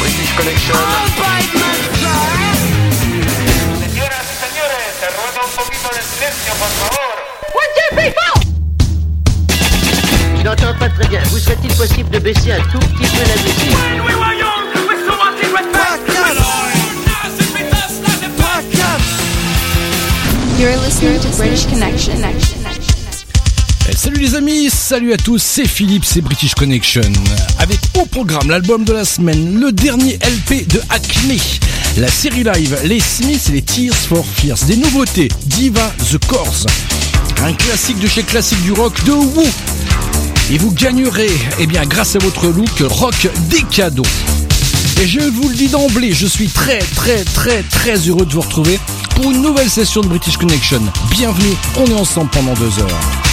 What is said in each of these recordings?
British Connection. Señoras y señores, te ruego un poquito de silencio, por favor. Je n'entends pas très bien. Vous serait-il possible de baisser un tout petit peu la musique You're listening to British Connection. Eh, Salut les amis, salut à tous, c'est Philippe, c'est British Connection. Avec au programme l'album de la semaine, le dernier LP de Acme, la série live, les Smiths et les Tears for Fears, des nouveautés, Diva The Corrs, un classique de chez classique du rock de Who. Et vous gagnerez, eh bien, grâce à votre look, rock des cadeaux. Et je vous le dis d'emblée, je suis très très très très heureux de vous retrouver pour une nouvelle session de British Connection. Bienvenue, on est ensemble pendant deux heures.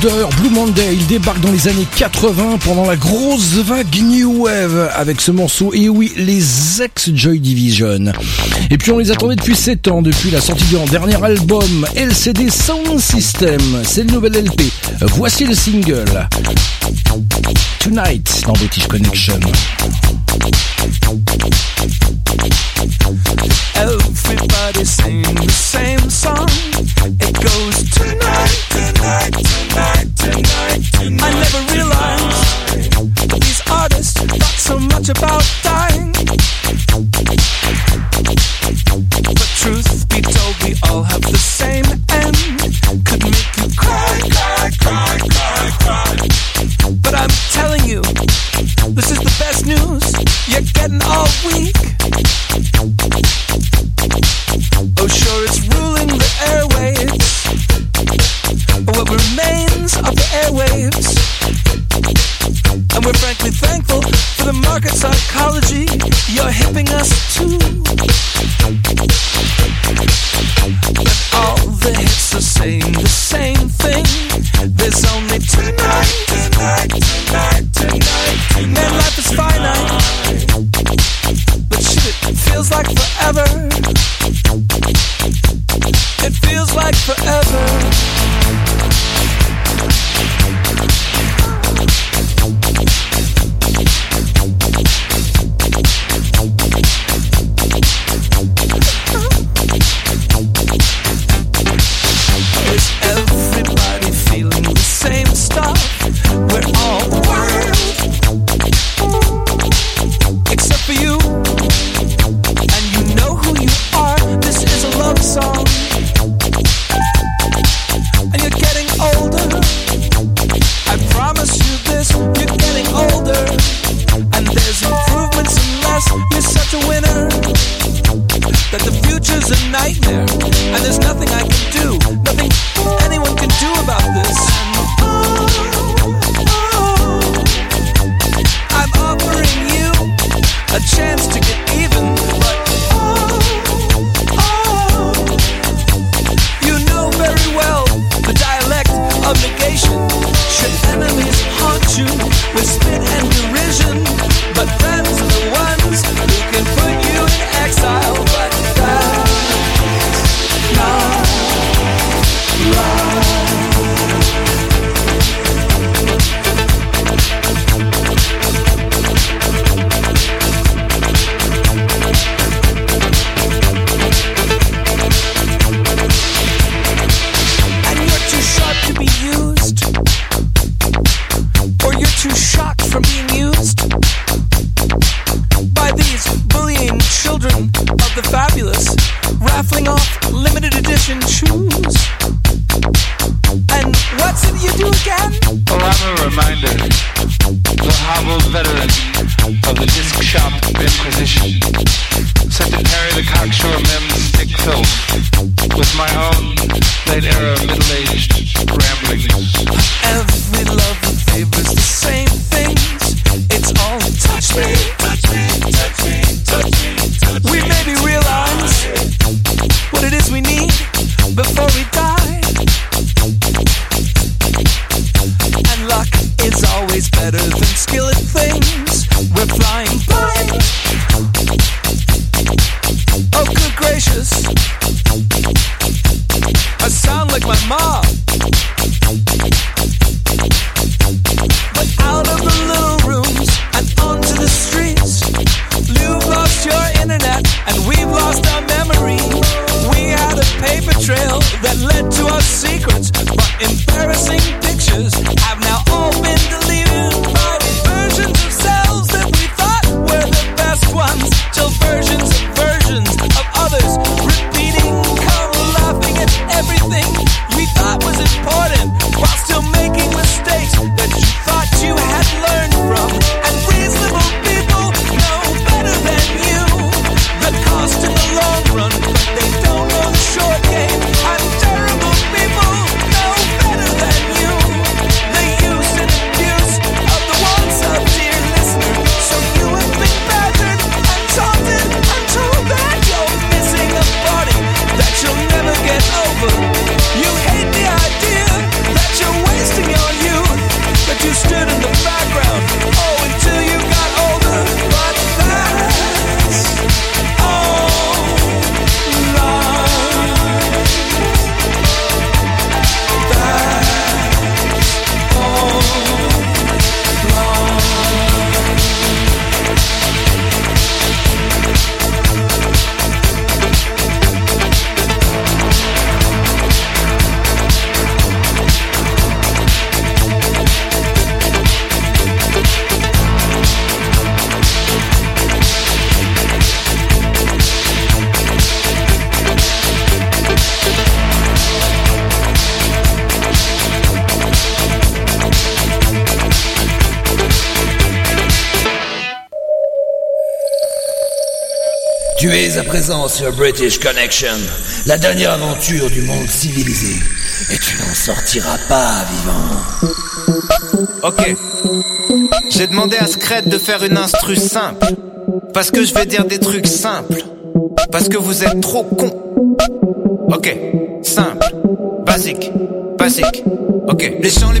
Blue Monday, il débarque dans les années 80 pendant la grosse vague New Wave avec ce morceau, et oui, les ex-Joy Division. Et puis on les attendait depuis 7 ans, depuis la sortie de leur dernier album, LCD Sound System, c'est le nouvel LP. Voici le single, Tonight, dans British Connection. Everybody sing the same song. It goes tonight, tonight. I never realized these artists thought so much about dying. Présent sur British Connection, la dernière aventure du monde civilisé. Et tu n'en sortiras pas vivant. Ok. J'ai demandé à Scred de faire une instru simple. Parce que je vais dire des trucs simples. Parce que vous êtes trop cons. Ok. Simple. Basique. Basique. Ok. Les gens les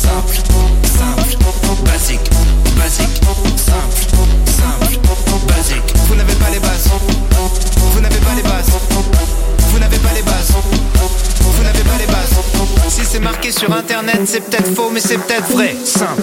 Simple. Simple. Basique. Basique. Simple. Simple. Basique. Vous n'avez pas les bases. Vous n'avez pas les bases. Vous n'avez pas les bases. Vous n'avez pas les bases. Si c'est marqué sur internet, c'est peut-être faux, mais c'est peut-être vrai. Simple.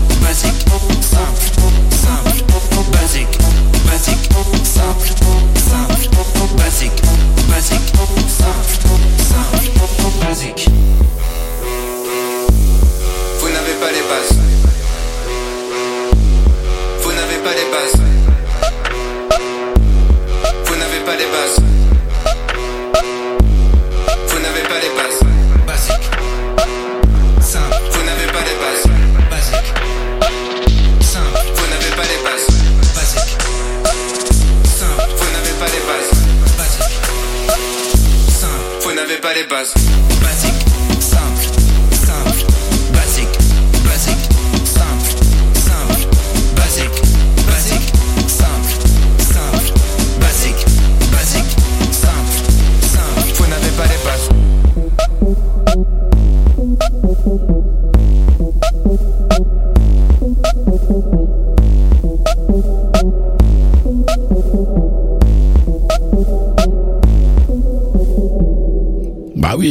Basique. Basique. Basique. Basique. Vous n'avez pas les bases. Vous n'avez pas les bases.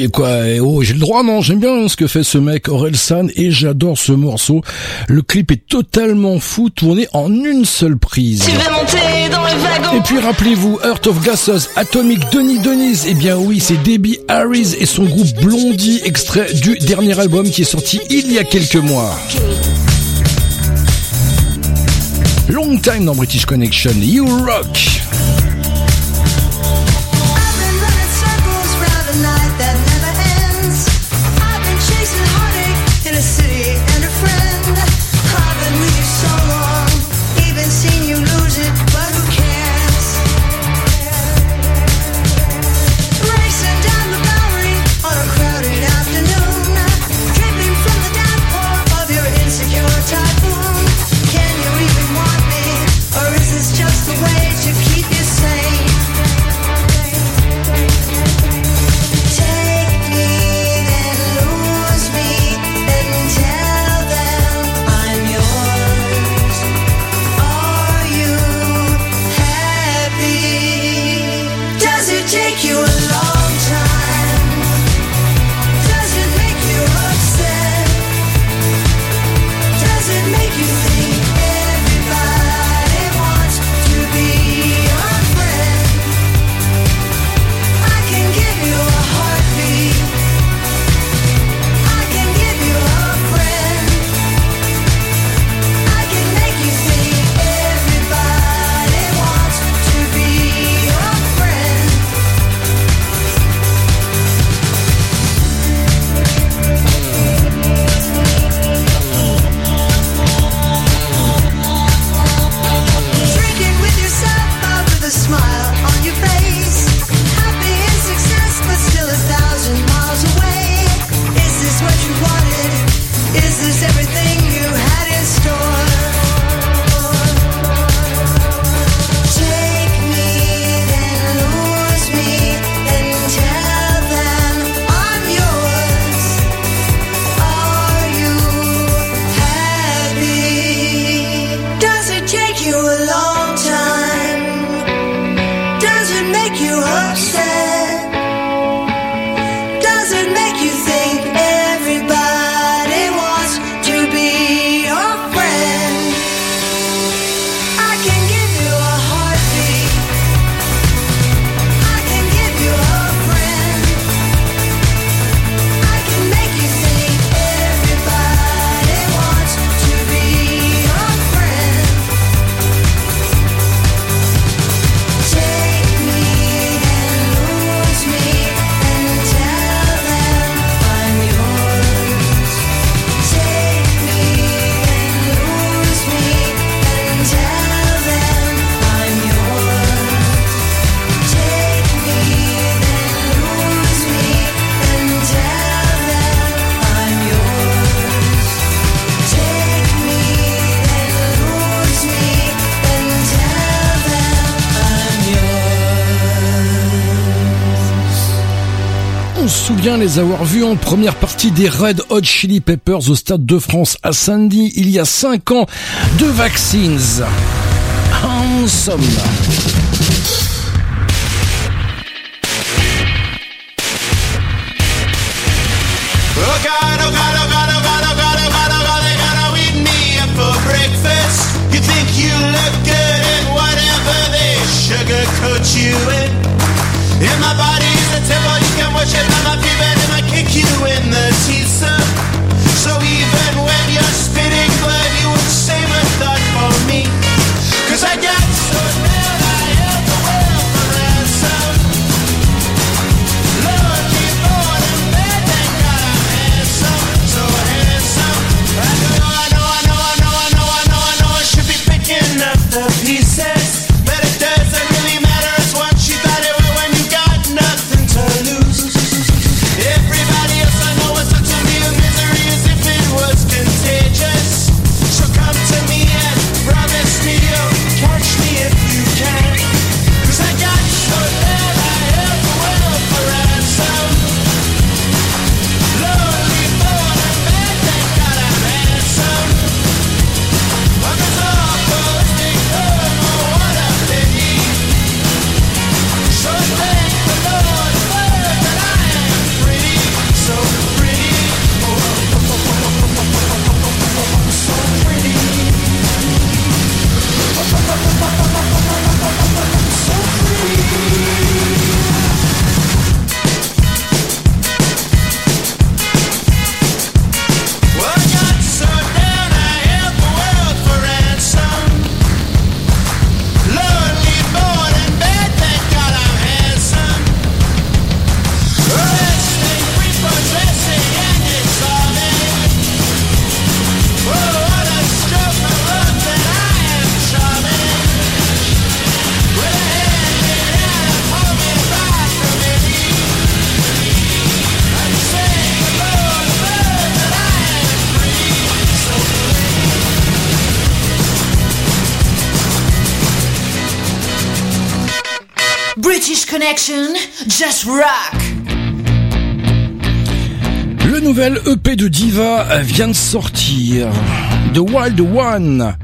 Oui, quoi, et oh, j'ai le droit, non, j'aime bien ce que fait ce mec, Orelsan, et j'adore ce morceau. Le clip est totalement fou, tourné en une seule prise. Tu veux monter dans le wagon Et puis rappelez-vous, Earth of Gases, Atomic Denis Denise, eh bien oui, c'est Debbie Harris et son groupe Blondie, extrait du dernier album qui est sorti il y a quelques mois. Long time dans British Connection, You Rock. les avoir vus en première partie des Red Hot Chili Peppers au Stade de France à Sandy il y a 5 ans. De Vaccines. En somme. Tell all you can worship, and I'll better, kick you in the teeth, son. nouvelle EP de Diva vient de sortir. The Wild One.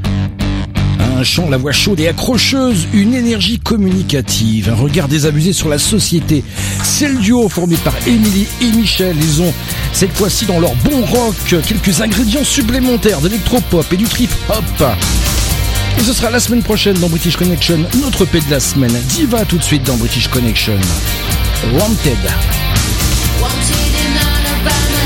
Un chant, la voix chaude et accrocheuse, une énergie communicative, un regard désabusé sur la société. C'est le duo formé par Émilie et Michel. Ils ont cette fois-ci dans leur bon rock quelques ingrédients supplémentaires d'électropop et du trip-hop. Et ce sera la semaine prochaine dans British Connection, notre EP de la semaine. Diva tout de suite dans British Connection. Wanted. Wanted.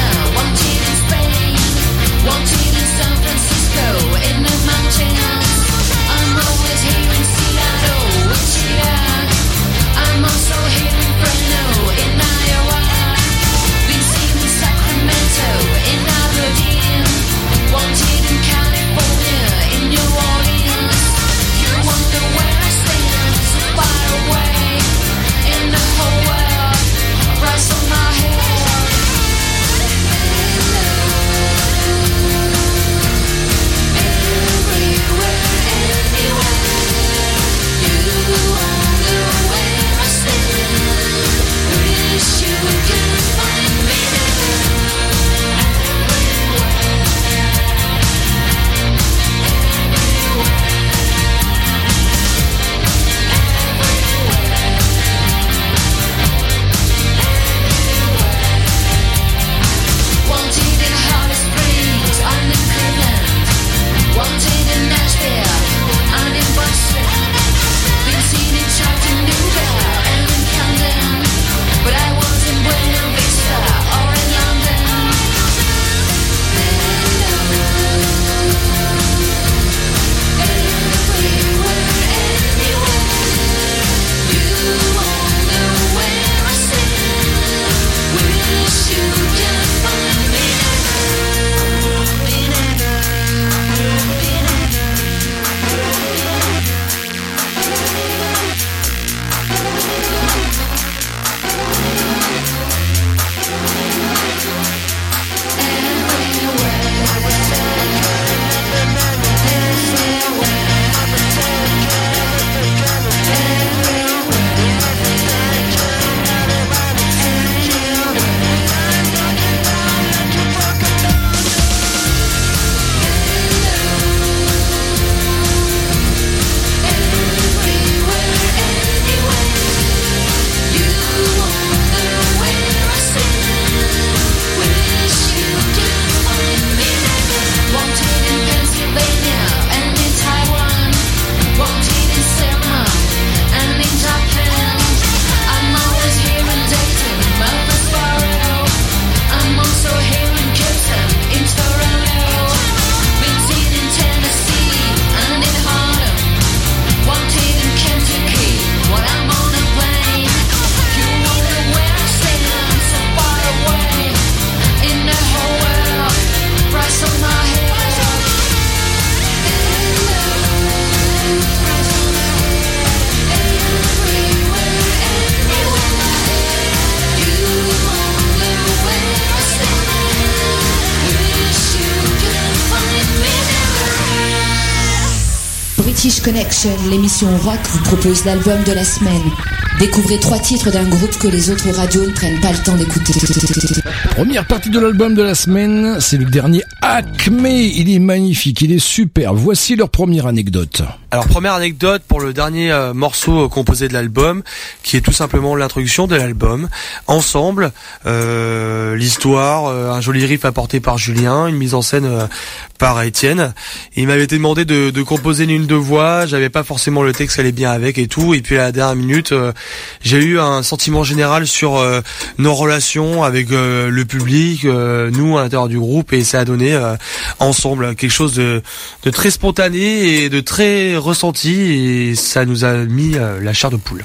L'émission rock vous propose l'album de la semaine. Découvrez trois titres d'un groupe que les autres radios ne prennent pas le temps d'écouter. Première partie de l'album de la semaine, c'est le dernier Acme. Il est magnifique, il est super. Voici leur première anecdote. Alors première anecdote pour le dernier euh, morceau euh, composé de l'album, qui est tout simplement l'introduction de l'album. Ensemble, euh, l'histoire, euh, un joli riff apporté par Julien, une mise en scène euh, par Étienne. Il m'avait été demandé de, de composer une ligne de voix, j'avais pas forcément le texte qui allait bien avec et tout. Et puis à la dernière minute, euh, j'ai eu un sentiment général sur euh, nos relations avec euh, le public, euh, nous à l'intérieur du groupe, et ça a donné ensemble quelque chose de, de très spontané et de très ressenti, et ça nous a mis la chair de poule.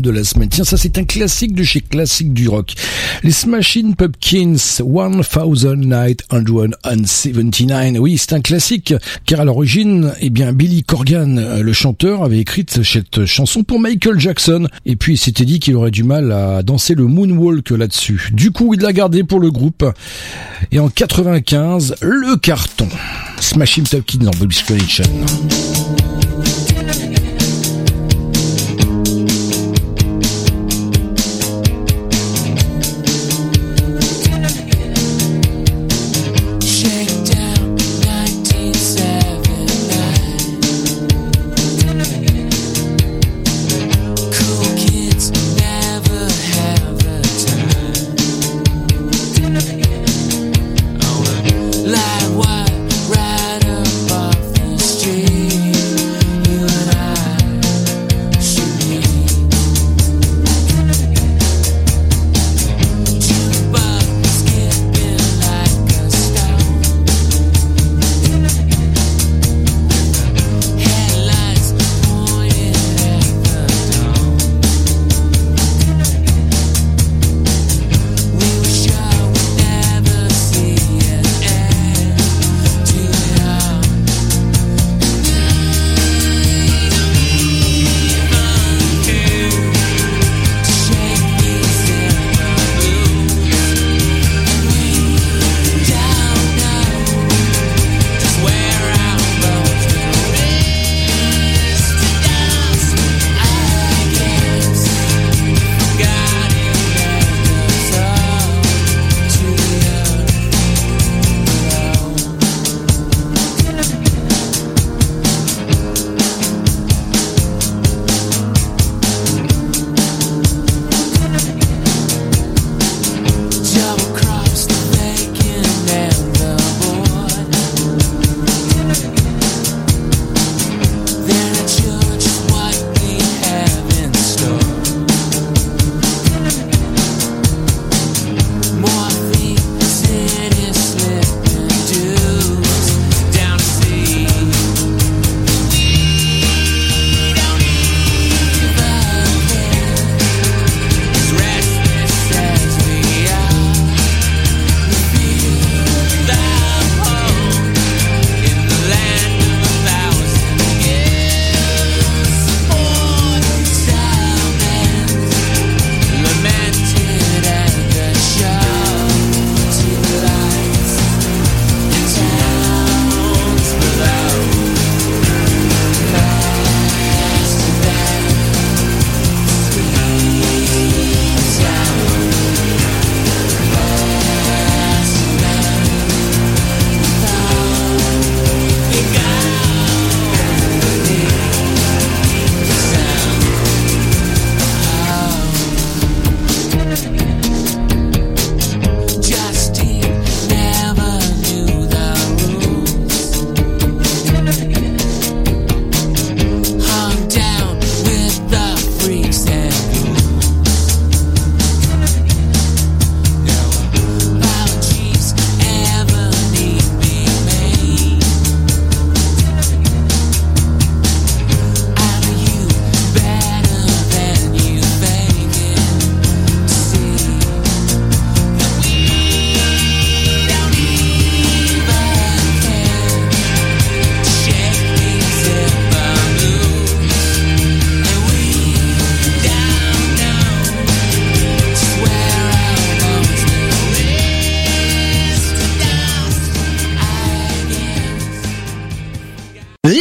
De la semaine. Tiens, ça c'est un classique de chez Classique du Rock. Les Smashing Pumpkins 1979. Oui, c'est un classique, car à l'origine, eh bien, Billy Corgan, le chanteur, avait écrit cette chanson pour Michael Jackson, et puis il s'était dit qu'il aurait du mal à danser le moonwalk là-dessus. Du coup, il l'a gardé pour le groupe. Et en 95, le carton. Smashing Pumpkins en Bobby's Collection.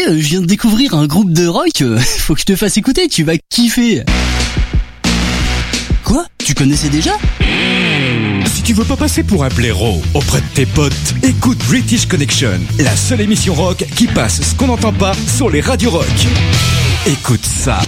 Euh, je viens de découvrir un groupe de rock, euh, faut que je te fasse écouter, tu vas kiffer. Quoi? Tu connaissais déjà? Si tu veux pas passer pour un blaireau auprès de tes potes, écoute British Connection, la seule émission rock qui passe ce qu'on n'entend pas sur les radios rock. Écoute ça.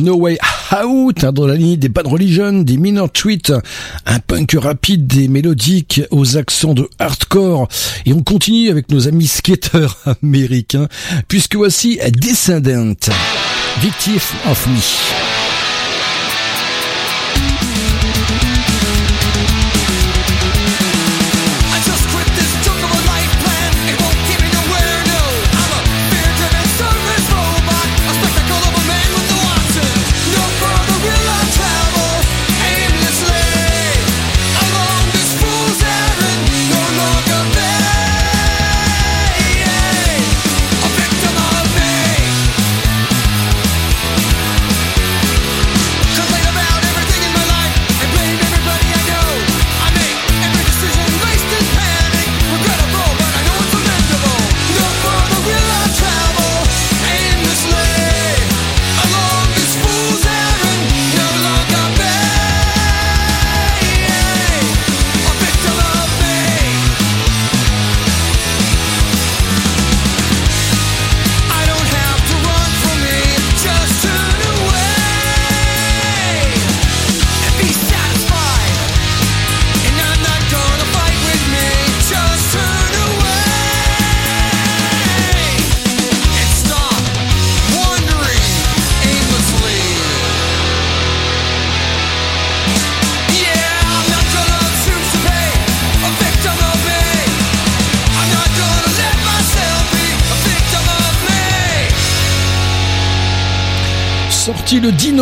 No Way Out, dans la ligne des Bad Religion, des Minor Tweet, un punk rapide, des mélodiques aux accents de hardcore. Et on continue avec nos amis skateurs américains, puisque voici Descendant, Victim of Me.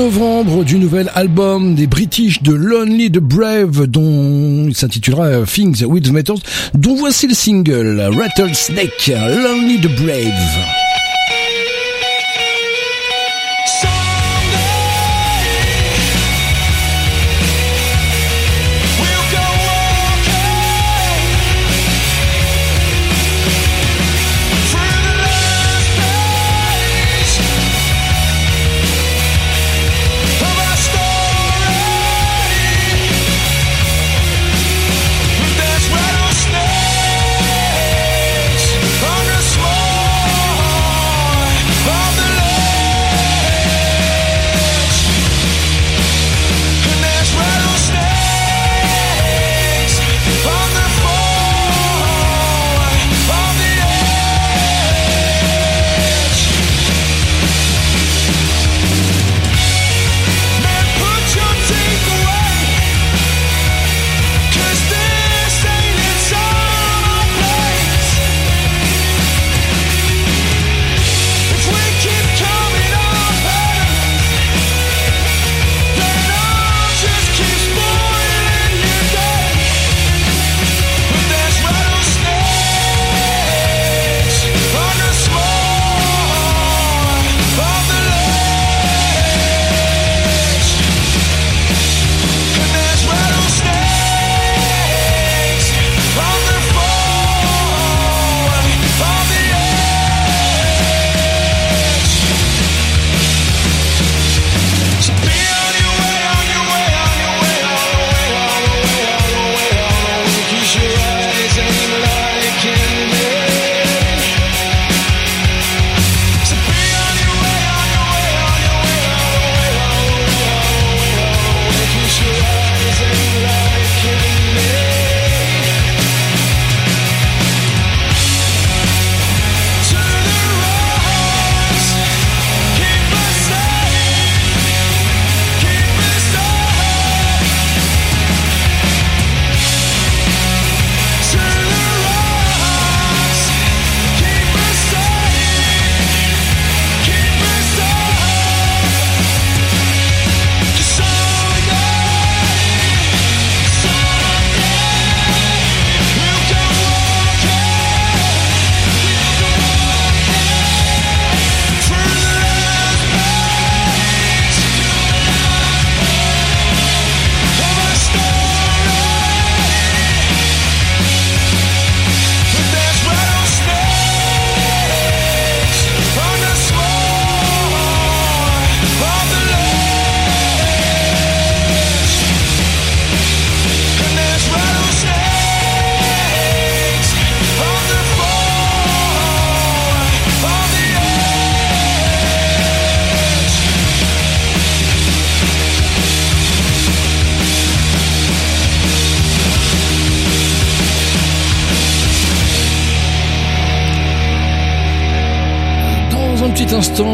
novembre du nouvel album des British de Lonely the Brave dont il s'intitulera Things with Metals dont voici le single Rattlesnake Lonely the Brave.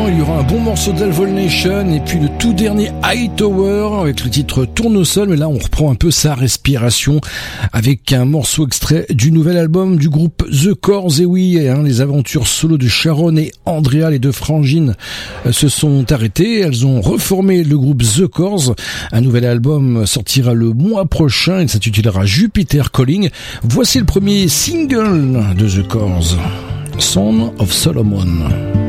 Il y aura un bon morceau d'Alvol Nation et puis le tout dernier Hightower avec le titre Tournesol. Mais là, on reprend un peu sa respiration avec un morceau extrait du nouvel album du groupe The Corrs. Et oui, hein, les aventures solo de Sharon et Andrea, les deux frangines, euh, se sont arrêtées. Elles ont reformé le groupe The Corrs. Un nouvel album sortira le mois prochain. Il s'intitulera Jupiter Calling. Voici le premier single de The Corrs. Son of Solomon.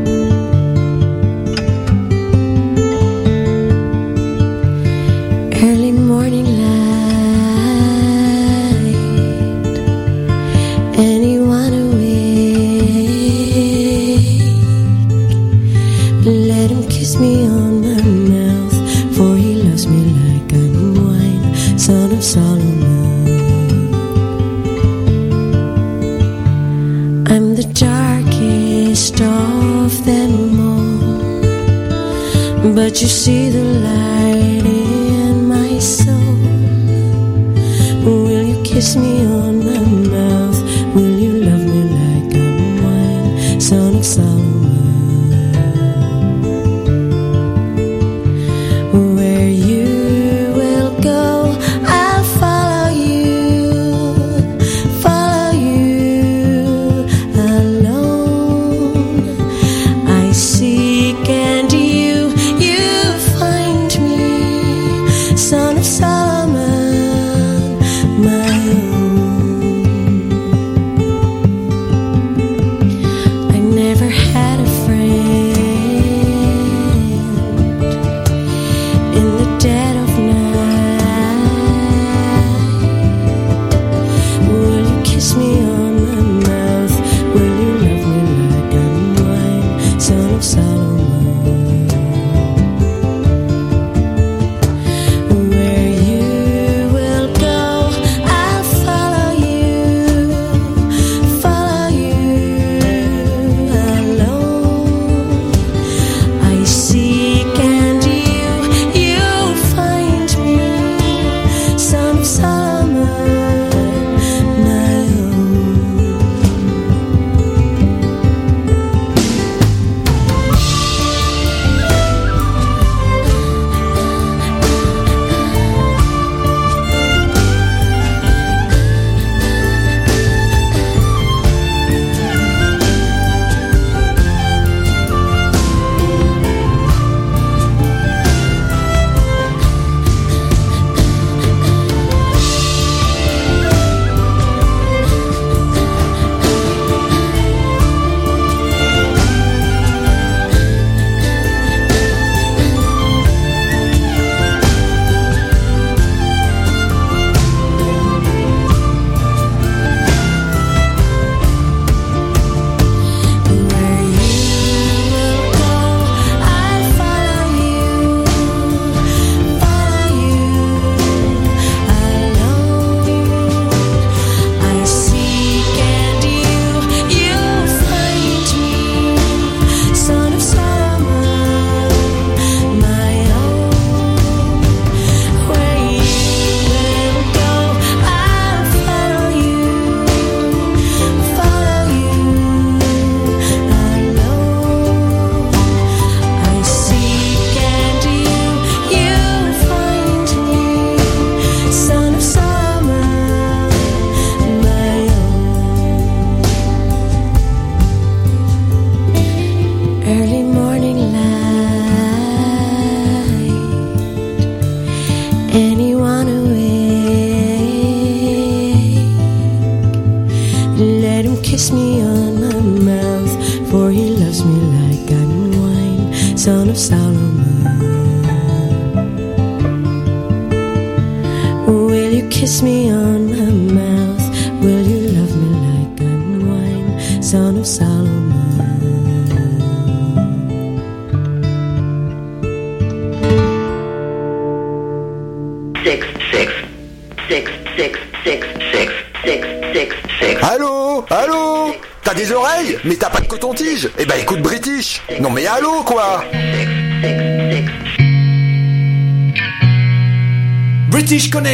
Kiss me on my mouth, for he loves me like I'm wine, son of Solomon. I'm the darkest of them all. But you see the light in my soul. Will you kiss me on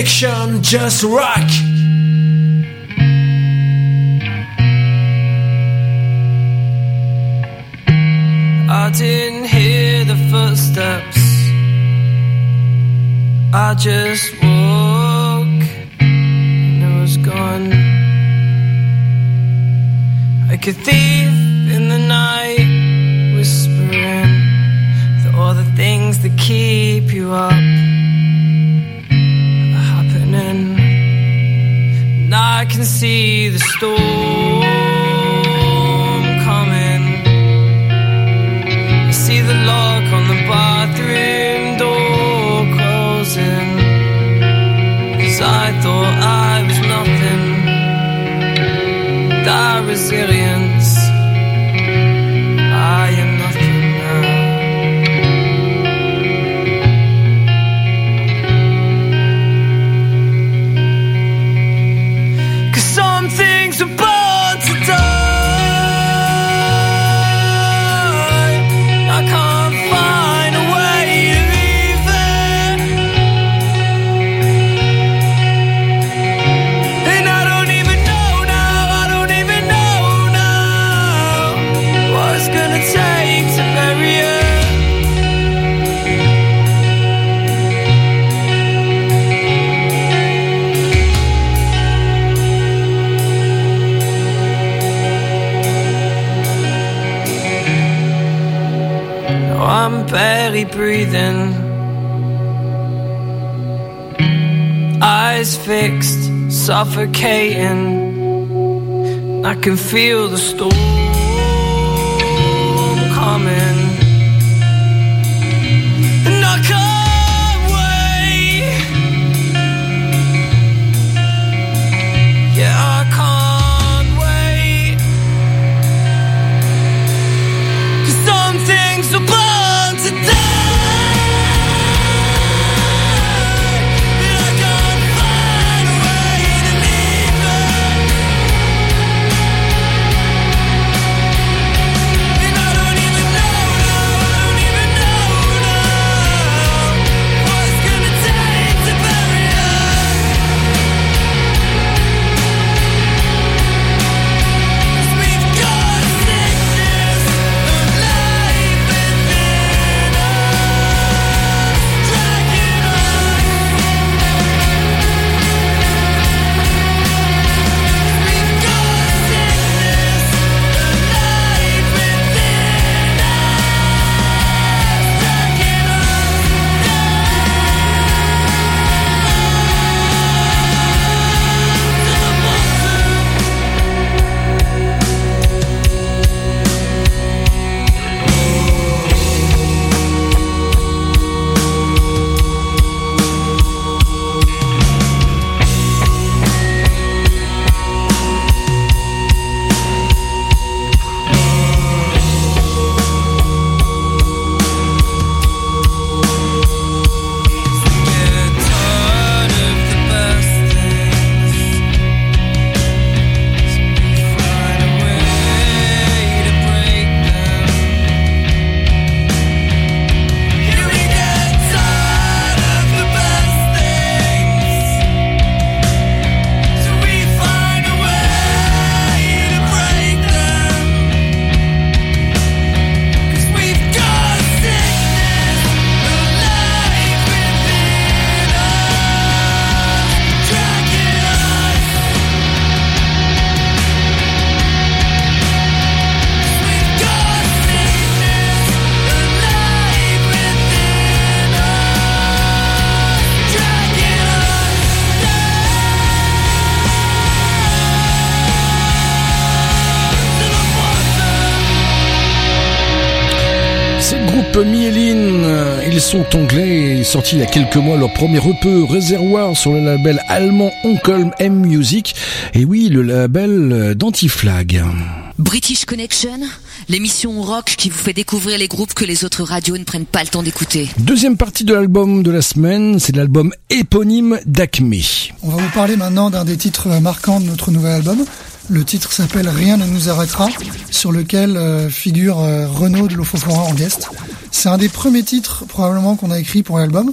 Just rock. I didn't hear the footsteps. I just suffocating. I can feel the storm sorti il y a quelques mois leur premier EP Réservoir sur le label allemand Onkelm M Music et oui le label d'Antiflag. British Connection, l'émission rock qui vous fait découvrir les groupes que les autres radios ne prennent pas le temps d'écouter. Deuxième partie de l'album de la semaine, c'est l'album éponyme d'Acme. On va vous parler maintenant d'un des titres marquants de notre nouvel album. Le titre s'appelle Rien ne nous arrêtera, sur lequel euh, figure euh, Renaud de Lofofora en guest. C'est un des premiers titres probablement qu'on a écrit pour l'album.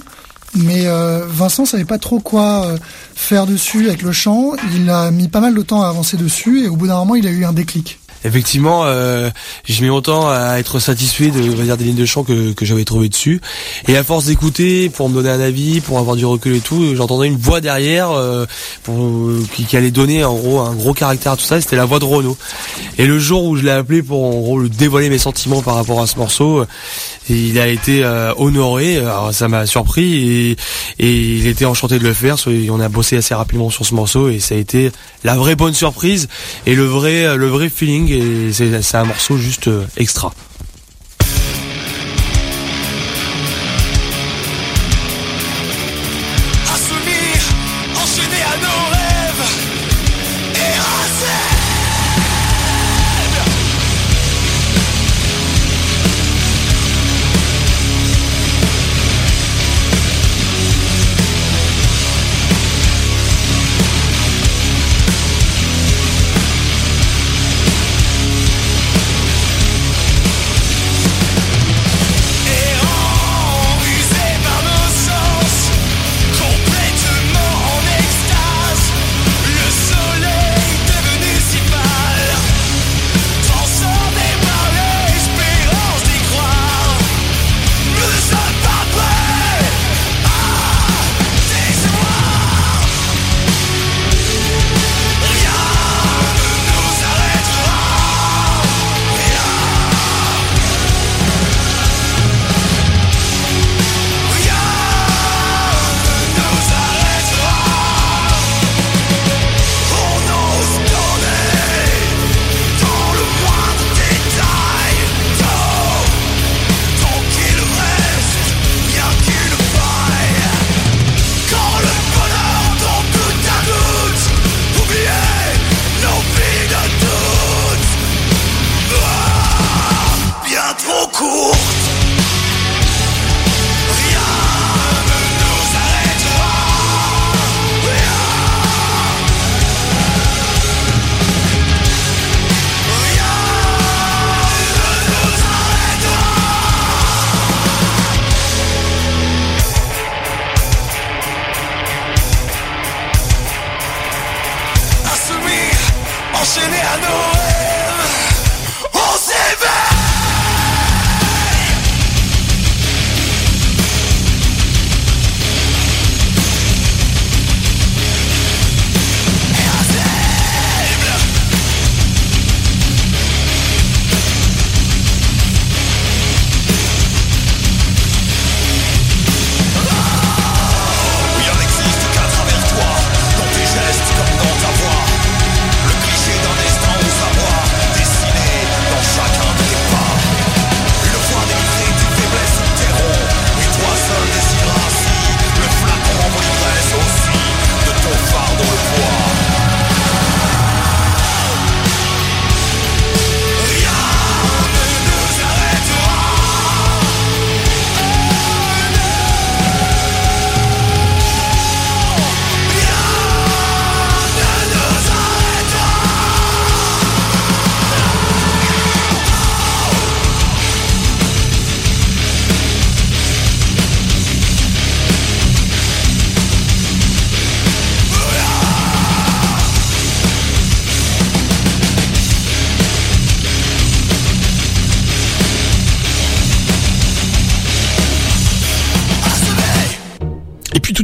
Mais euh, Vincent savait pas trop quoi faire dessus avec le chant. Il a mis pas mal de temps à avancer dessus et au bout d'un moment, il a eu un déclic. Effectivement, euh, j'ai mis longtemps à être satisfait de des lignes de chant que, que j'avais trouvées dessus. Et à force d'écouter, pour me donner un avis, pour avoir du recul et tout, j'entendais une voix derrière euh, qui, allait donner en gros un gros caractère à tout ça. C'était la voix de Renaud. Et le jour où je l'ai appelé pour en gros dévoiler mes sentiments par rapport à ce morceau, euh, il a été euh, honoré. Alors, ça m'a surpris et, et il était enchanté de le faire. On a bossé assez rapidement sur ce morceau et ça a été la vraie bonne surprise et le vrai le vrai feeling et c'est un morceau juste euh, extra.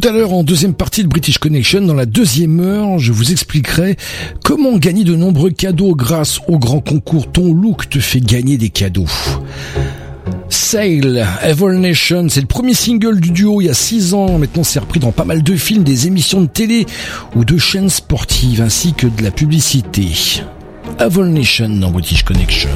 À l'heure, en deuxième partie de British Connection, dans la deuxième heure, je vous expliquerai comment gagner de nombreux cadeaux grâce au grand concours Ton Look te fait gagner des cadeaux. Sail, Evil Nation, c'est le premier single du duo il y a 6 ans. Maintenant, c'est repris dans pas mal de films, des émissions de télé ou de chaînes sportives, ainsi que de la publicité. Evil Nation dans British Connection.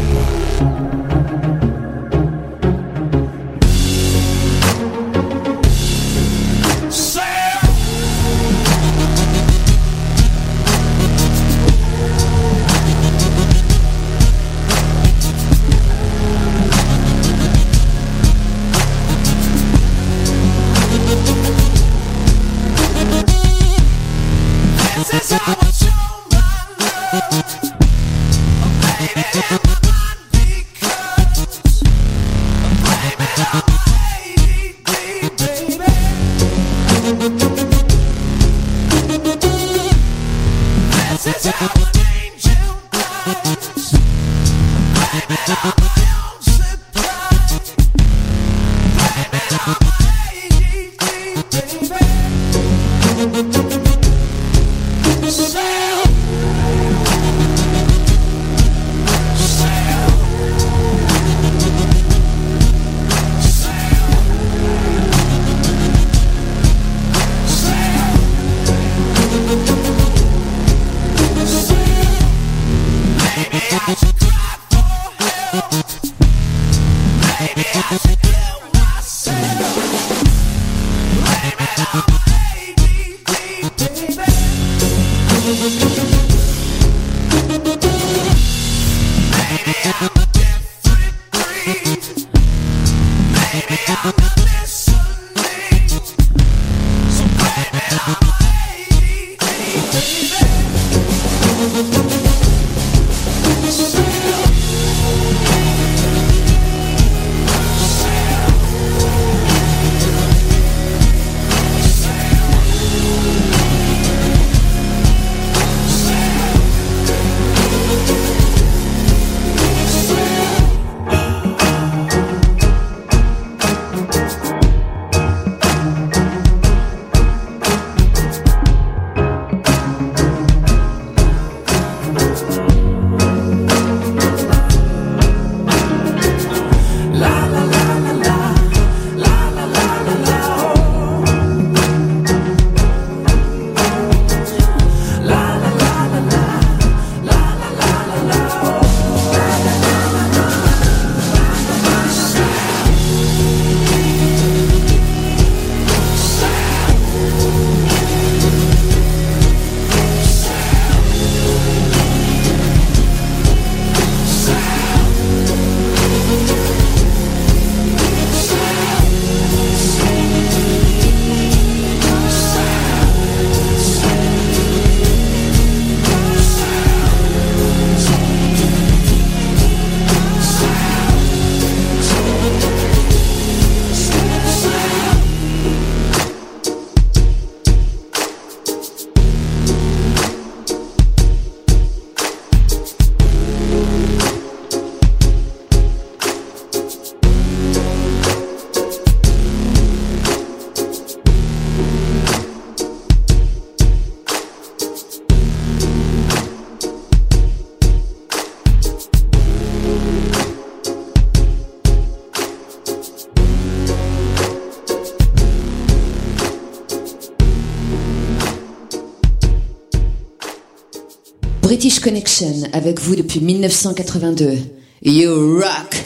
Avec vous depuis 1982. You rock!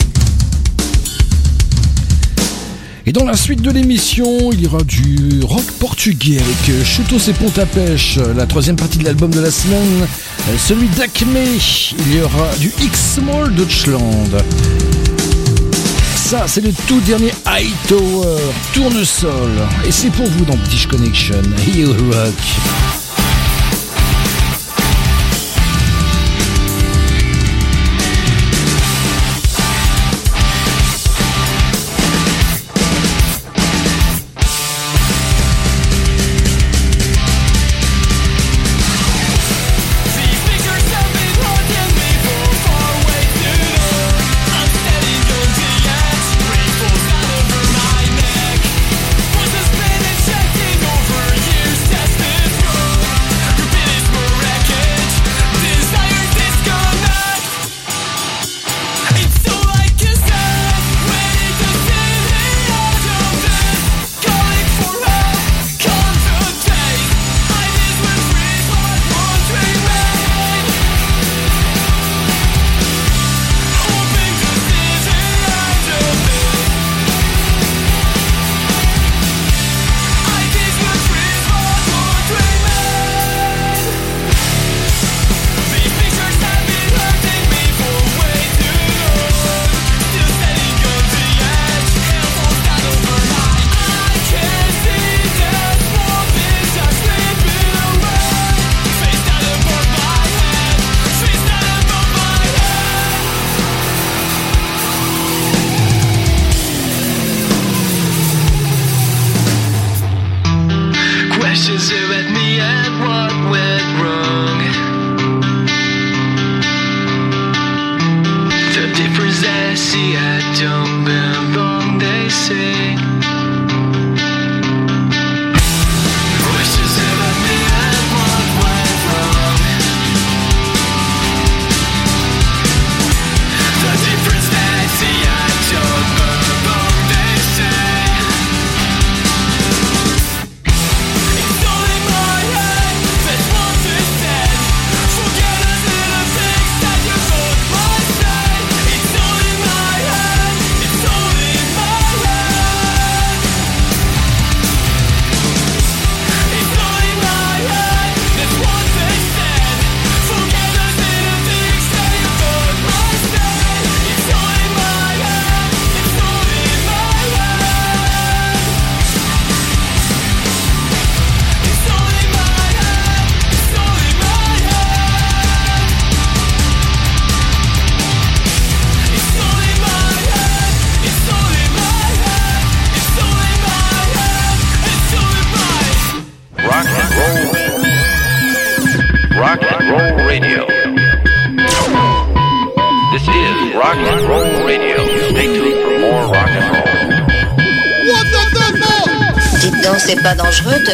Et dans la suite de l'émission, il y aura du rock portugais avec euh, Chutos et Pontapêche, euh, la troisième partie de l'album de la semaine, euh, celui d'Acme. Il y aura du X-Small Deutschland. Ça, c'est le tout dernier Hightower, Tournesol. Et c'est pour vous dans British Connection, You Rock.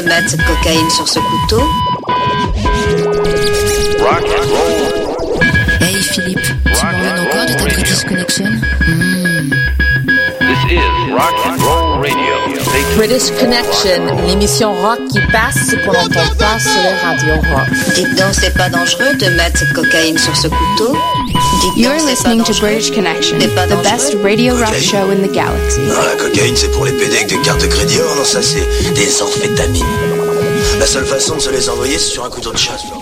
De mettre cette cocaïne sur ce couteau Rock and roll. Hey Philippe, tu m'en donnes encore de ta British Connection Hmm. This is rock and roll radio. British Connection, l'émission rock qui passe ce qu'on n'entend pas sur les radios rock. Dites donc, c'est pas dangereux de mettre cette cocaïne sur ce couteau You're listening to British Connection, the best radio rock show in the galaxy. Non, la cocaïne, c'est pour les PD avec des cartes de crédit. Oh non, ça, c'est des amphétamines. La seule façon de se les envoyer, c'est sur un couteau de chasse. Vous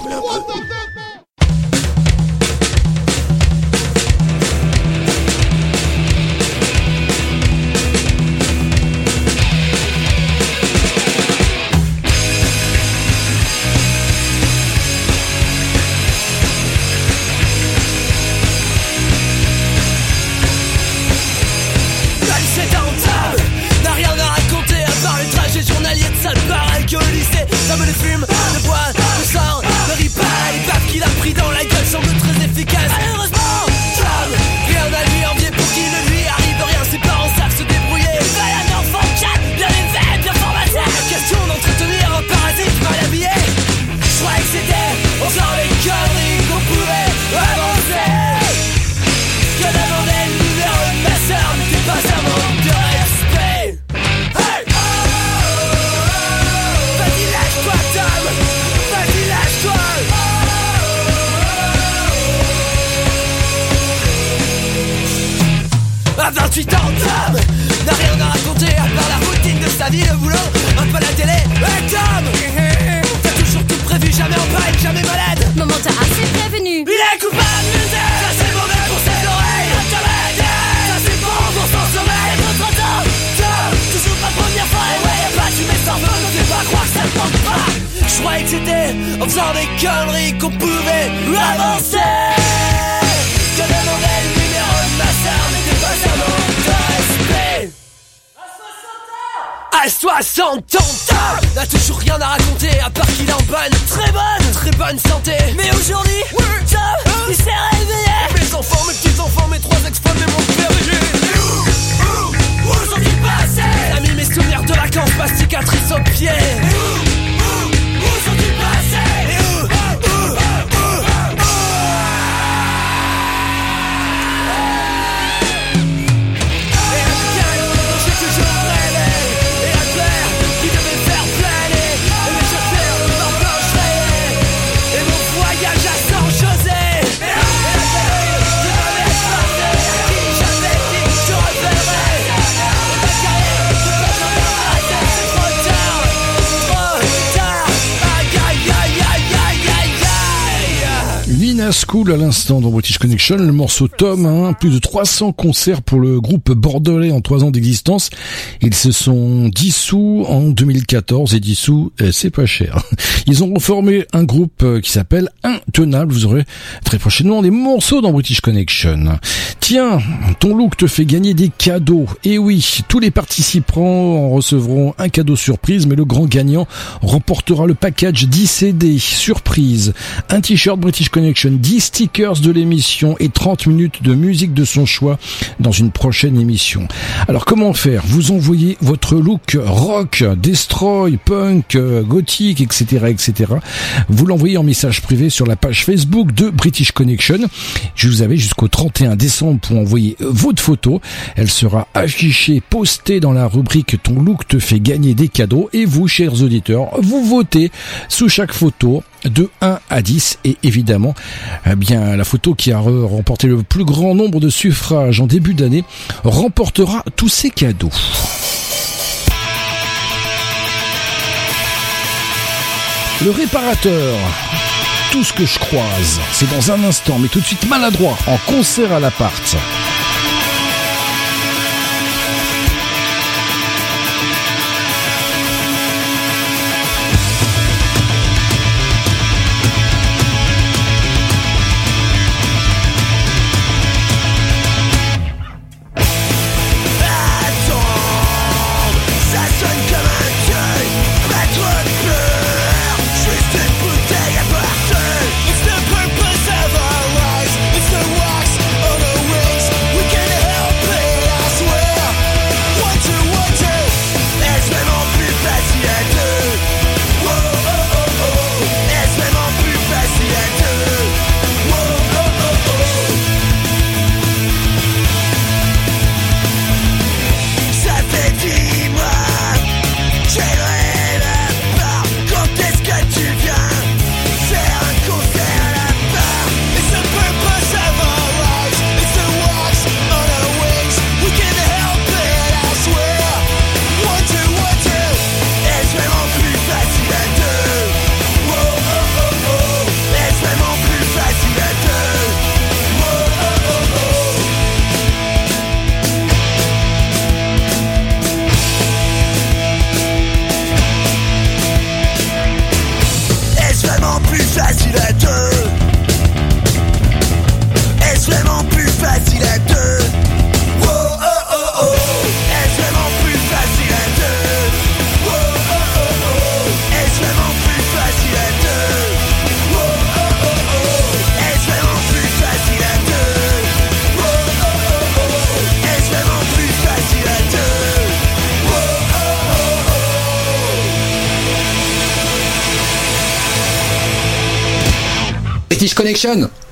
School à l'instant dans British Connection, le morceau Tom, hein, plus de 300 concerts pour le groupe bordelais en trois ans d'existence. Ils se sont dissous en 2014 et dissous, euh, c'est pas cher. Ils ont reformé un groupe euh, qui s'appelle Intenable. Vous aurez très prochainement des morceaux dans British Connection. Tiens, ton look te fait gagner des cadeaux. Et oui, tous les participants en recevront un cadeau surprise, mais le grand gagnant remportera le package 10 CD surprise, un t-shirt British Connection, 10 stickers de l'émission et 30 minutes de musique de son choix dans une prochaine émission. Alors comment faire? Vous envoyez votre look rock, destroy, punk, euh, gothique, etc., etc. Vous l'envoyez en message privé sur la page Facebook de British Connection. Je vous avais jusqu'au 31 décembre pour envoyer votre photo. Elle sera affichée, postée dans la rubrique Ton look te fait gagner des cadeaux. Et vous, chers auditeurs, vous votez sous chaque photo de 1 à 10 et évidemment eh la photo qui a re- remporté le plus grand nombre de suffrages en début d'année remportera tous ces cadeaux. Le réparateur. Tout ce que je croise, c'est dans un instant, mais tout de suite maladroit, en concert à l'appart.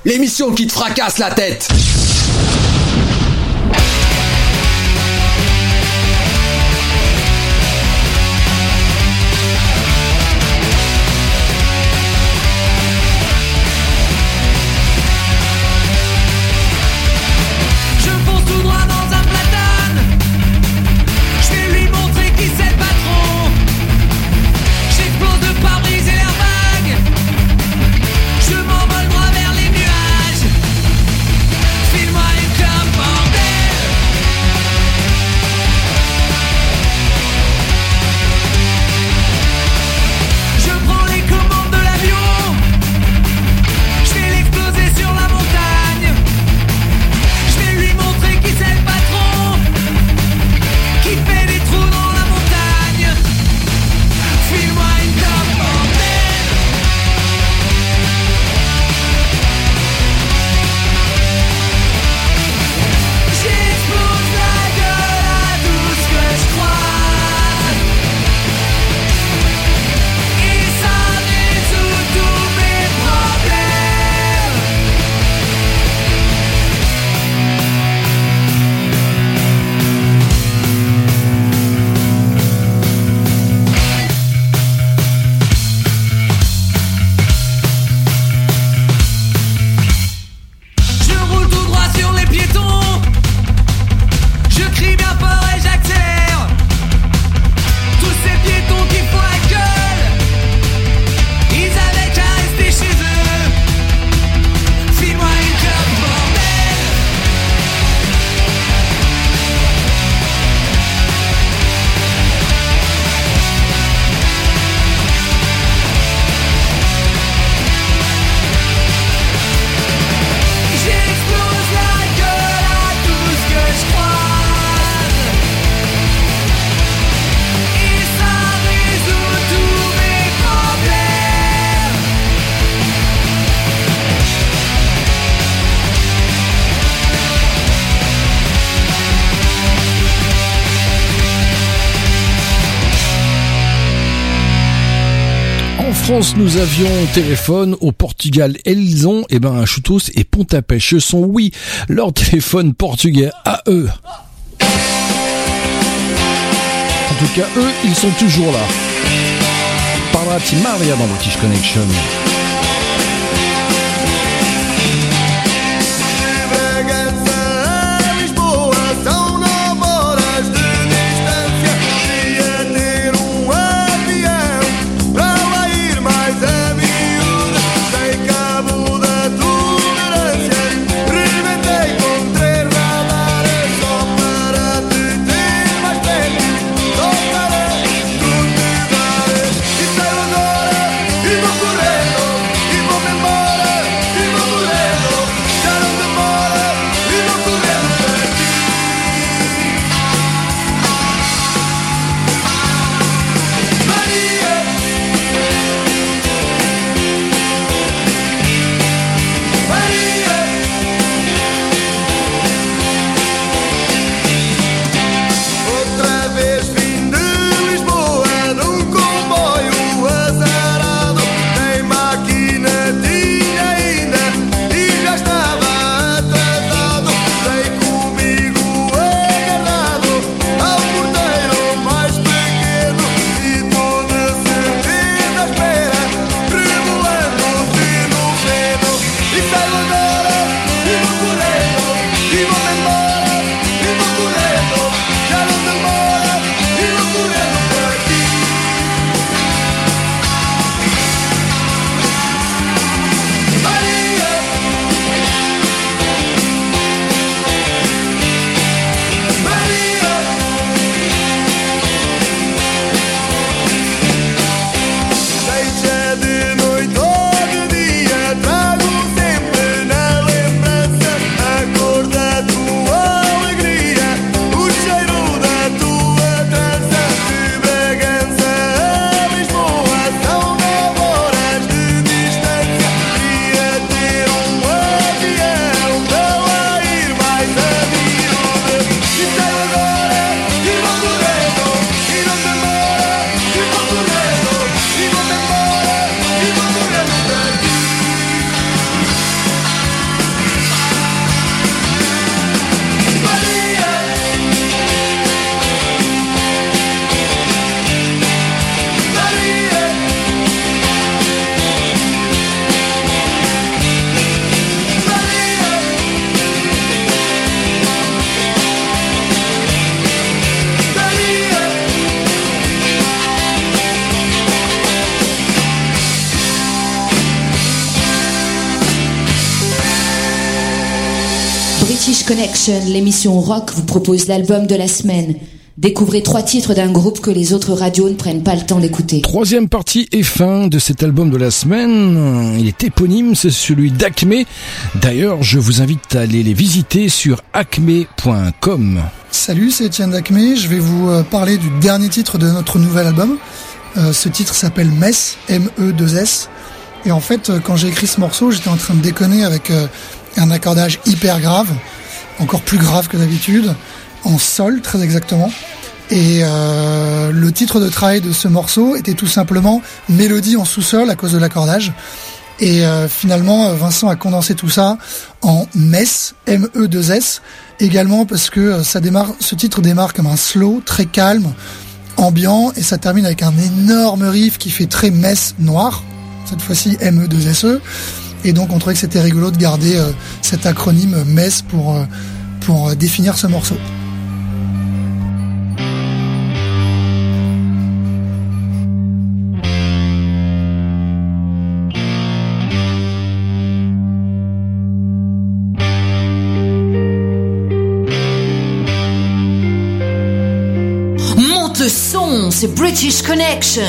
L'émission qui te fracasse la tête. Nous avions téléphone. Au Portugal, ils ont, eh ben, un choutos et pont à sont, oui, leur téléphone portugais à eux. En tout cas, eux, ils sont toujours là. Parlera-t Maria dans British Connection? Connection, l'émission rock, vous propose l'album de la semaine. Découvrez trois titres d'un groupe que les autres radios ne prennent pas le temps d'écouter. Troisième partie et fin de cet album de la semaine. Il est éponyme, c'est celui d'Acme. D'ailleurs, je vous invite à aller les visiter sur acme.com. Salut, c'est Etienne Dacmé. Je vais vous euh, parler du dernier titre de notre nouvel album. Euh, ce titre s'appelle Mess, M-E-2-S. Et en fait, euh, quand j'ai écrit ce morceau, j'étais en train de déconner avec euh, un accordage hyper grave, encore plus grave que d'habitude, en sol très exactement. Et euh, le titre de travail de ce morceau était tout simplement Mélodie en sous-sol à cause de l'accordage. Et euh, finalement, Vincent a condensé tout ça en Mess, M-E-2-S, également parce que euh, ça démarre, ce titre démarre comme un slow, très calme, ambiant, et ça termine avec un énorme riff qui fait très Mess noir, cette fois-ci M-E-2-S-E. Et donc on trouvait que c'était rigolo de garder euh, cet acronyme Mess pour, euh, pour euh, définir ce morceau. Monte son, c'est British Connection.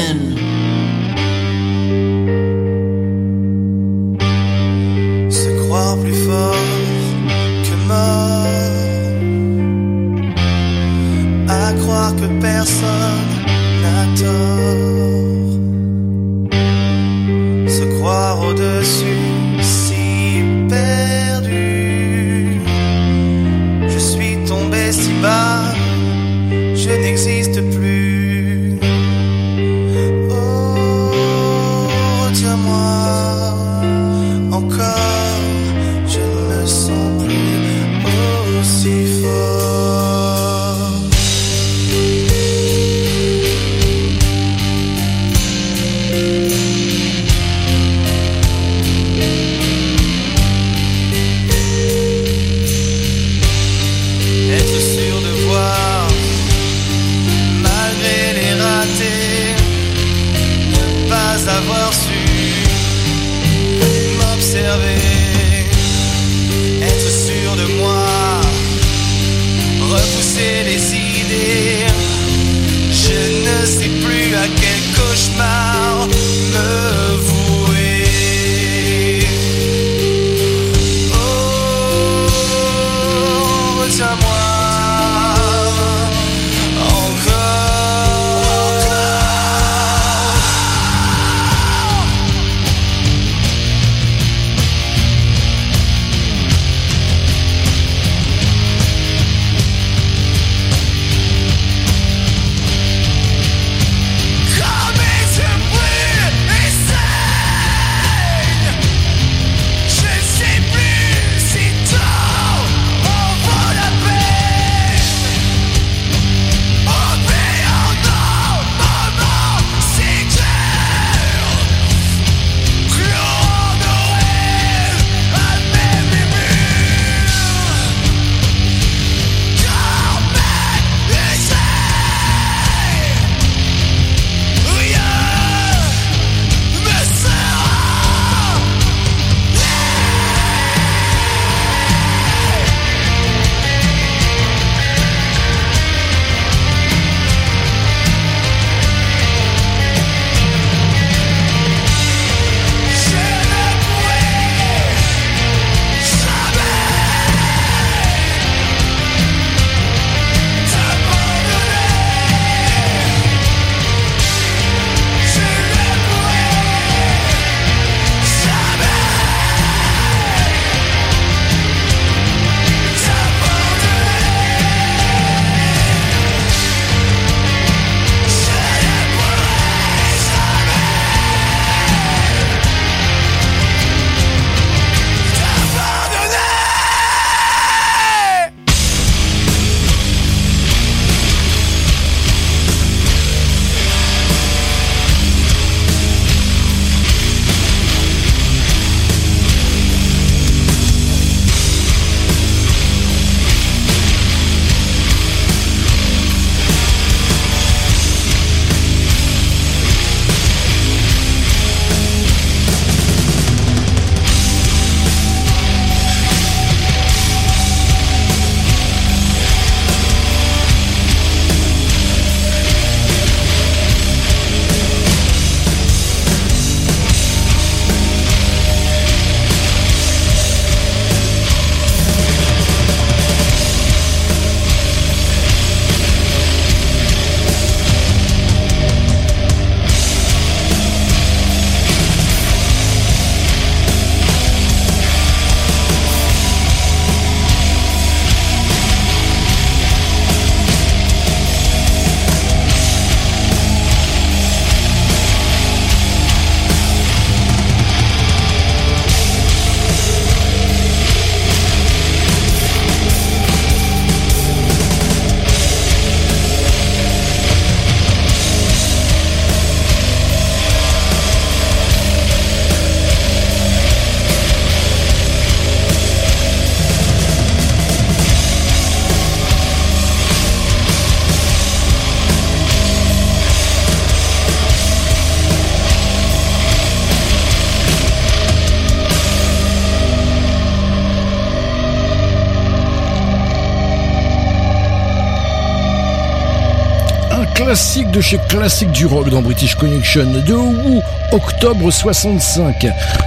Classique de chez classique du rock dans British Connection de Who, octobre 65.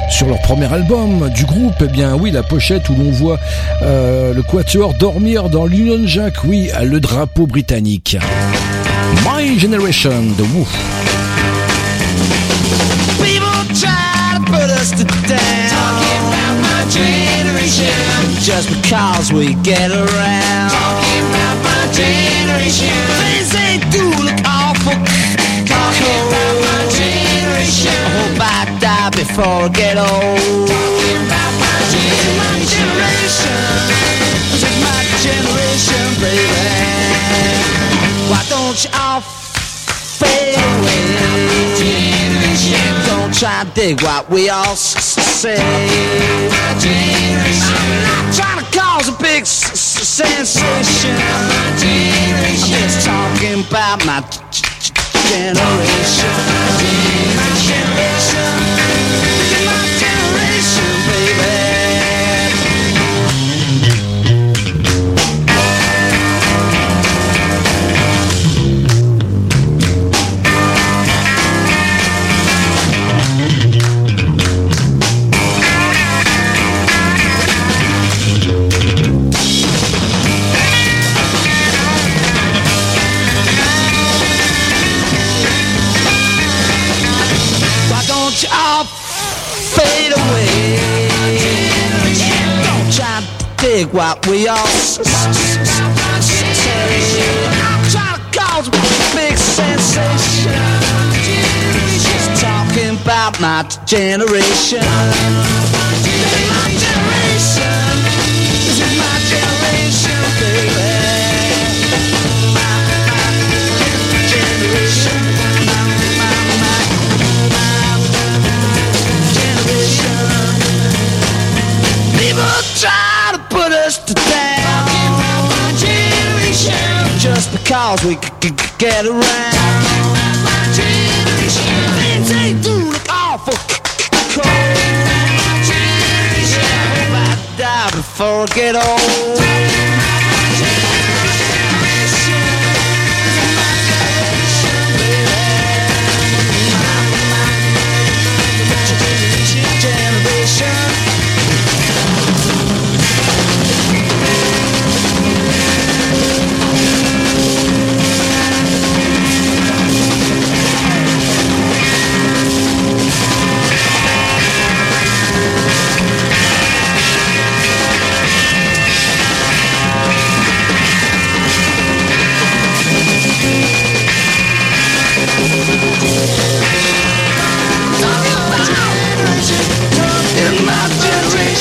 Sur leur premier album du groupe, eh bien oui, la pochette où l'on voit euh, le quatuor dormir dans l'Union Jack, oui, le drapeau britannique. My Generation de Who. Just because we get around. Talking about my generation. Before get old. Talking about my generation. My generation, baby. Why don't you all fade away? Don't try to dig what we all s- say. I'm not trying to cause a big s- s- sensation. I'm just talking about my g- g- generation. Dig what we all. I'm trying to cause a big sensation. Just talking about. My generation. cause we could get around. My generation, things ain't awful cold. I hope I die before I get old.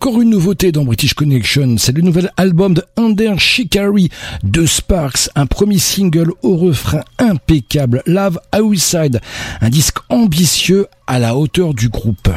Encore une nouveauté dans British Connection, c'est le nouvel album de Under Shikari de Sparks, un premier single au refrain impeccable, Love Outside, un disque ambitieux à la hauteur du groupe.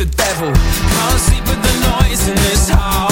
The devil. Can't sleep with the noise in this house.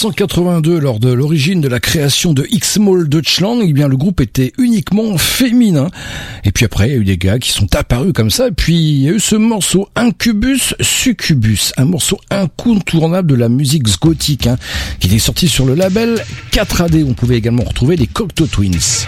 1982, lors de l'origine de la création de X-Mall Deutschland, eh bien, le groupe était uniquement féminin. Et puis après, il y a eu des gars qui sont apparus comme ça. Et puis, il y a eu ce morceau Incubus Succubus, un morceau incontournable de la musique gothique, hein, qui était sorti sur le label 4AD. On pouvait également retrouver les Cocteau Twins.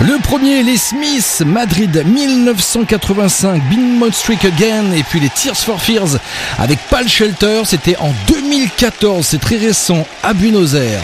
Le premier, les Smiths, Madrid 1985, Been Mode Streak Again, et puis les Tears for Fears avec Pal Shelter, c'était en 2014, c'est très récent, à Buenos Aires.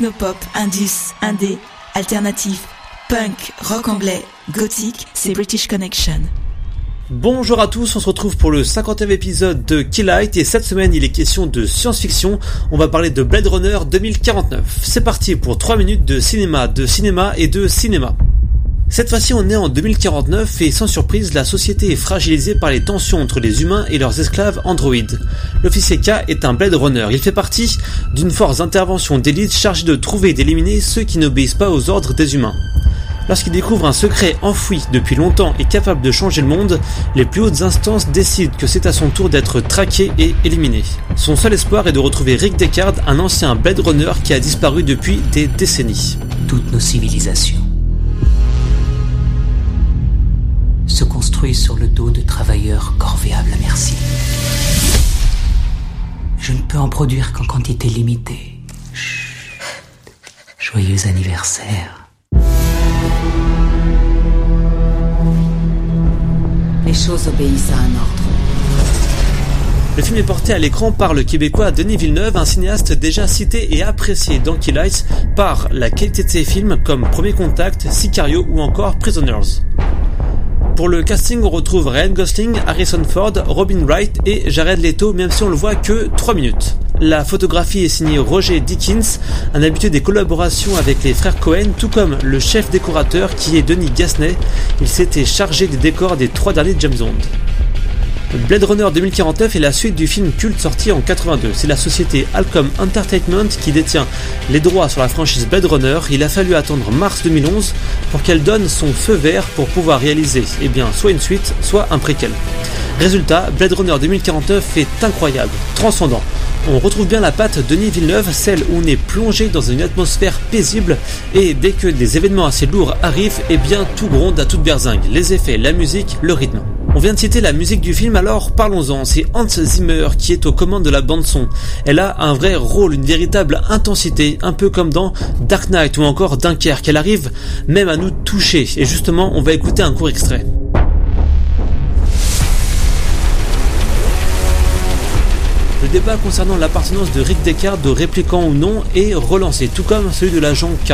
Technopop, indus, indé, alternatif, punk, rock anglais, gothique, c'est British Connection. Bonjour à tous, on se retrouve pour le 50e épisode de Keylight et cette semaine il est question de science-fiction. On va parler de Blade Runner 2049. C'est parti pour 3 minutes de cinéma, de cinéma et de cinéma. Cette fois-ci on est en 2049 et sans surprise la société est fragilisée par les tensions entre les humains et leurs esclaves androïdes. L'officier K est un Blade Runner, il fait partie d'une force d'intervention d'élite chargée de trouver et d'éliminer ceux qui n'obéissent pas aux ordres des humains. Lorsqu'il découvre un secret enfoui depuis longtemps et capable de changer le monde, les plus hautes instances décident que c'est à son tour d'être traqué et éliminé. Son seul espoir est de retrouver Rick Deckard, un ancien Blade Runner qui a disparu depuis des décennies. Toutes nos civilisations se construisent sur le dos de travailleurs corvéables à merci. Je ne peux en produire qu'en quantité limitée. Chut. Joyeux anniversaire. Les choses obéissent à un ordre. Le film est porté à l'écran par le québécois Denis Villeneuve, un cinéaste déjà cité et apprécié dans Kill Lights par la qualité de ses films comme Premier Contact, Sicario ou encore Prisoners. Pour le casting, on retrouve Ryan Gosling, Harrison Ford, Robin Wright et Jared Leto, même si on le voit que 3 minutes. La photographie est signée Roger Dickens, un habitué des collaborations avec les frères Cohen, tout comme le chef décorateur qui est Denis Gasney. Il s'était chargé des décors des trois derniers James Bond. Blade Runner 2049 est la suite du film culte sorti en 82. C'est la société Alcom Entertainment qui détient les droits sur la franchise Blade Runner. Il a fallu attendre mars 2011 pour qu'elle donne son feu vert pour pouvoir réaliser eh bien, soit une suite, soit un préquel. Résultat, Blade Runner 2049 est incroyable, transcendant. On retrouve bien la patte Denis Villeneuve, celle où on est plongé dans une atmosphère paisible et dès que des événements assez lourds arrivent, eh bien tout gronde à toute berzingue. Les effets, la musique, le rythme. On vient de citer la musique du film, alors parlons-en. C'est Hans Zimmer qui est aux commandes de la bande son. Elle a un vrai rôle, une véritable intensité, un peu comme dans Dark Knight ou encore Dunkerque. Elle arrive même à nous toucher. Et justement, on va écouter un court extrait. Le débat concernant l'appartenance de Rick Deckard de répliquant ou non est relancé, tout comme celui de l'agent K.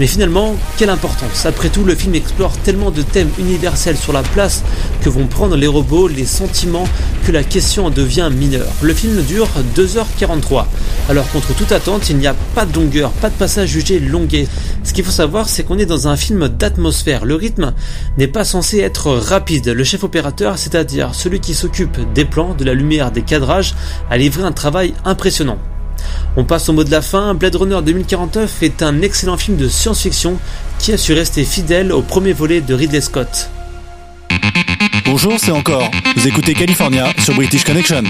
Mais finalement, quelle importance? Après tout, le film explore tellement de thèmes universels sur la place que vont prendre les robots, les sentiments, que la question en devient mineure. Le film dure 2h43. Alors contre toute attente, il n'y a pas de longueur, pas de passage jugé longuet. Ce qu'il faut savoir, c'est qu'on est dans un film d'atmosphère. Le rythme n'est pas censé être rapide. Le chef opérateur, c'est-à-dire celui qui s'occupe des plans, de la lumière, des cadrages, livré un travail impressionnant. On passe au mot de la fin, Blade Runner 2049 est un excellent film de science-fiction qui a su rester fidèle au premier volet de Ridley Scott. Bonjour, c'est encore. Vous écoutez California sur British Connection.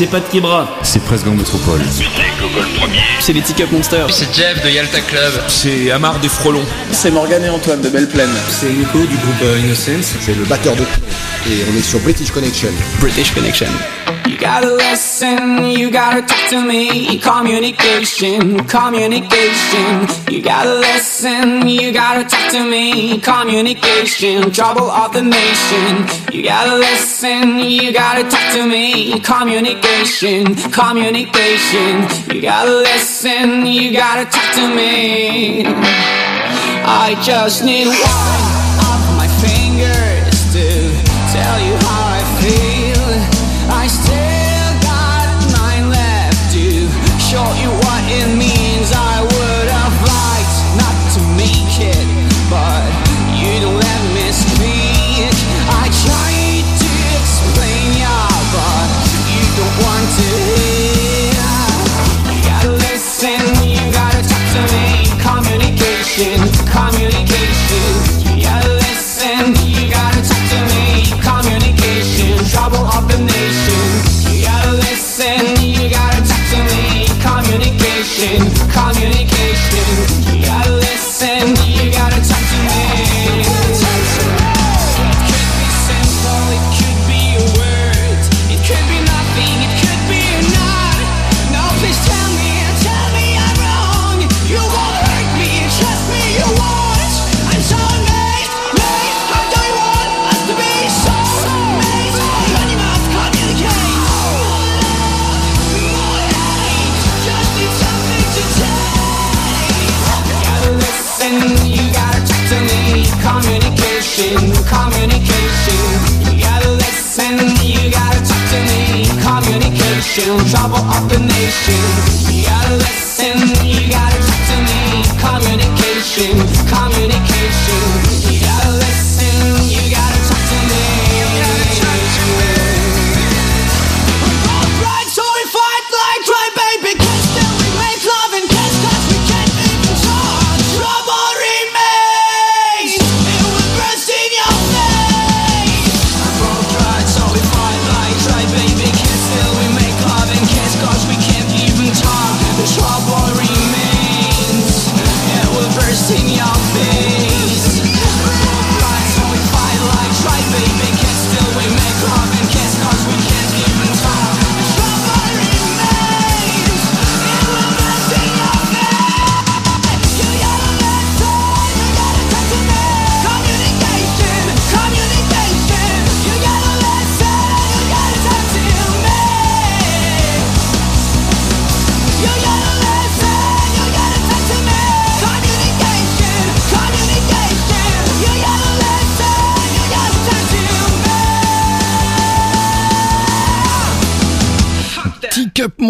c'est Pat Kebra. C'est Presque Métropole. C'est les Ticket Monsters. C'est Jeff de Yalta Club. C'est Amar des Frelons. C'est Morgan et Antoine de Belle Plaine. C'est Nico du groupe euh, Innocence. C'est le batteur de Et on est sur British Connection. British Connection. got to listen, you gotta talk to me. Communication, communication. You gotta listen, you gotta talk to me. Communication, trouble of the nation. You gotta listen, you gotta talk to me. Communication, communication. You gotta listen, you gotta talk to me. I just need one.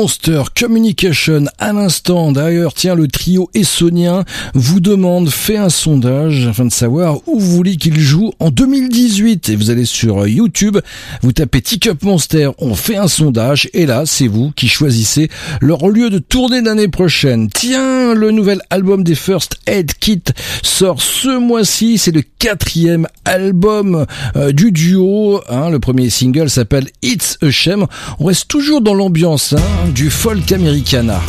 Monster Communication à l'instant. D'ailleurs, tiens, le trio essonien vous demande, fait un sondage afin de savoir où vous voulez qu'il joue en 2018. Et vous allez sur YouTube, vous tapez Tick Up Monster, on fait un sondage et là, c'est vous qui choisissez leur lieu de tournée l'année prochaine. Tiens, le nouvel album des First Aid Kit sort ce mois-ci. C'est le quatrième album euh, du duo. Hein. Le premier single s'appelle It's a Shame. On reste toujours dans l'ambiance. Hein du folk americana.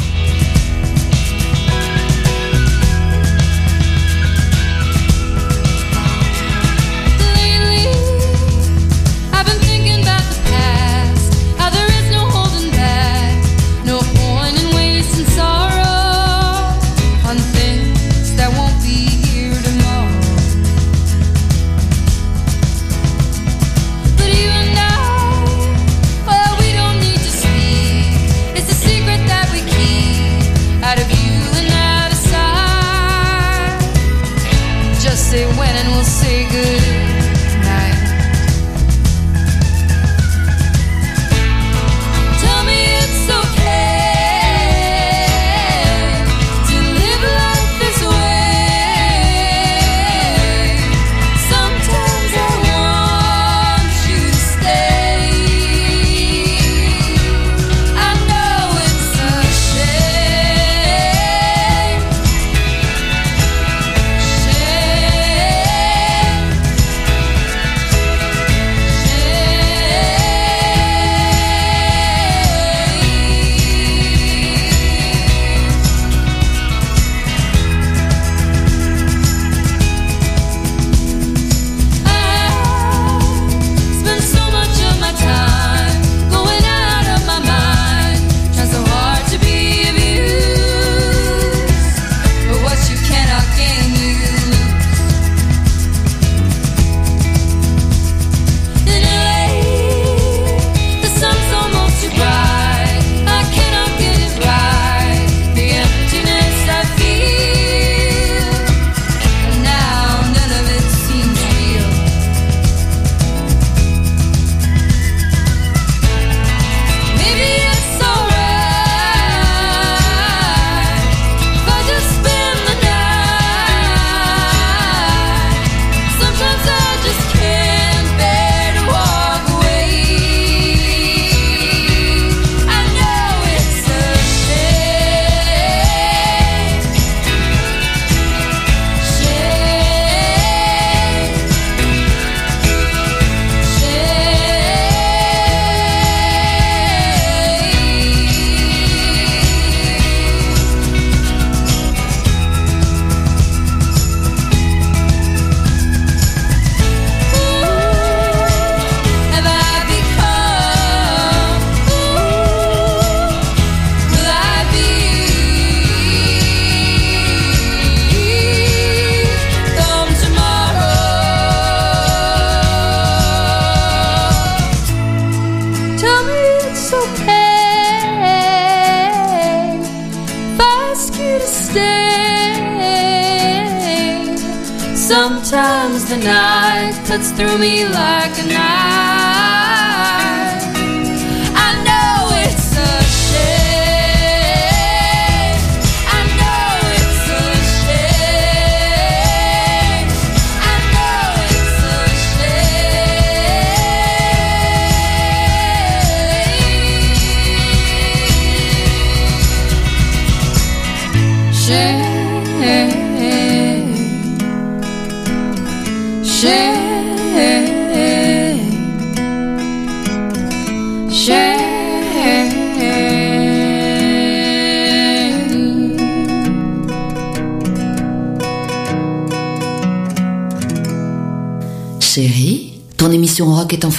Through me like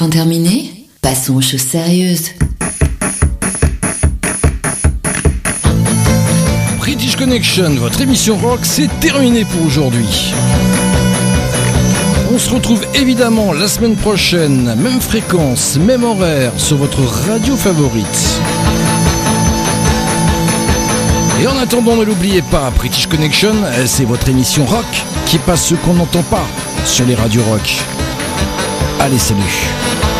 enfin terminée Passons aux choses sérieuses. British Connection, votre émission rock, c'est terminé pour aujourd'hui. On se retrouve évidemment la semaine prochaine, même fréquence, même horaire, sur votre radio favorite. Et en attendant, ne l'oubliez pas, British Connection, c'est votre émission rock qui passe ce qu'on n'entend pas sur les radios rock. Allez, salut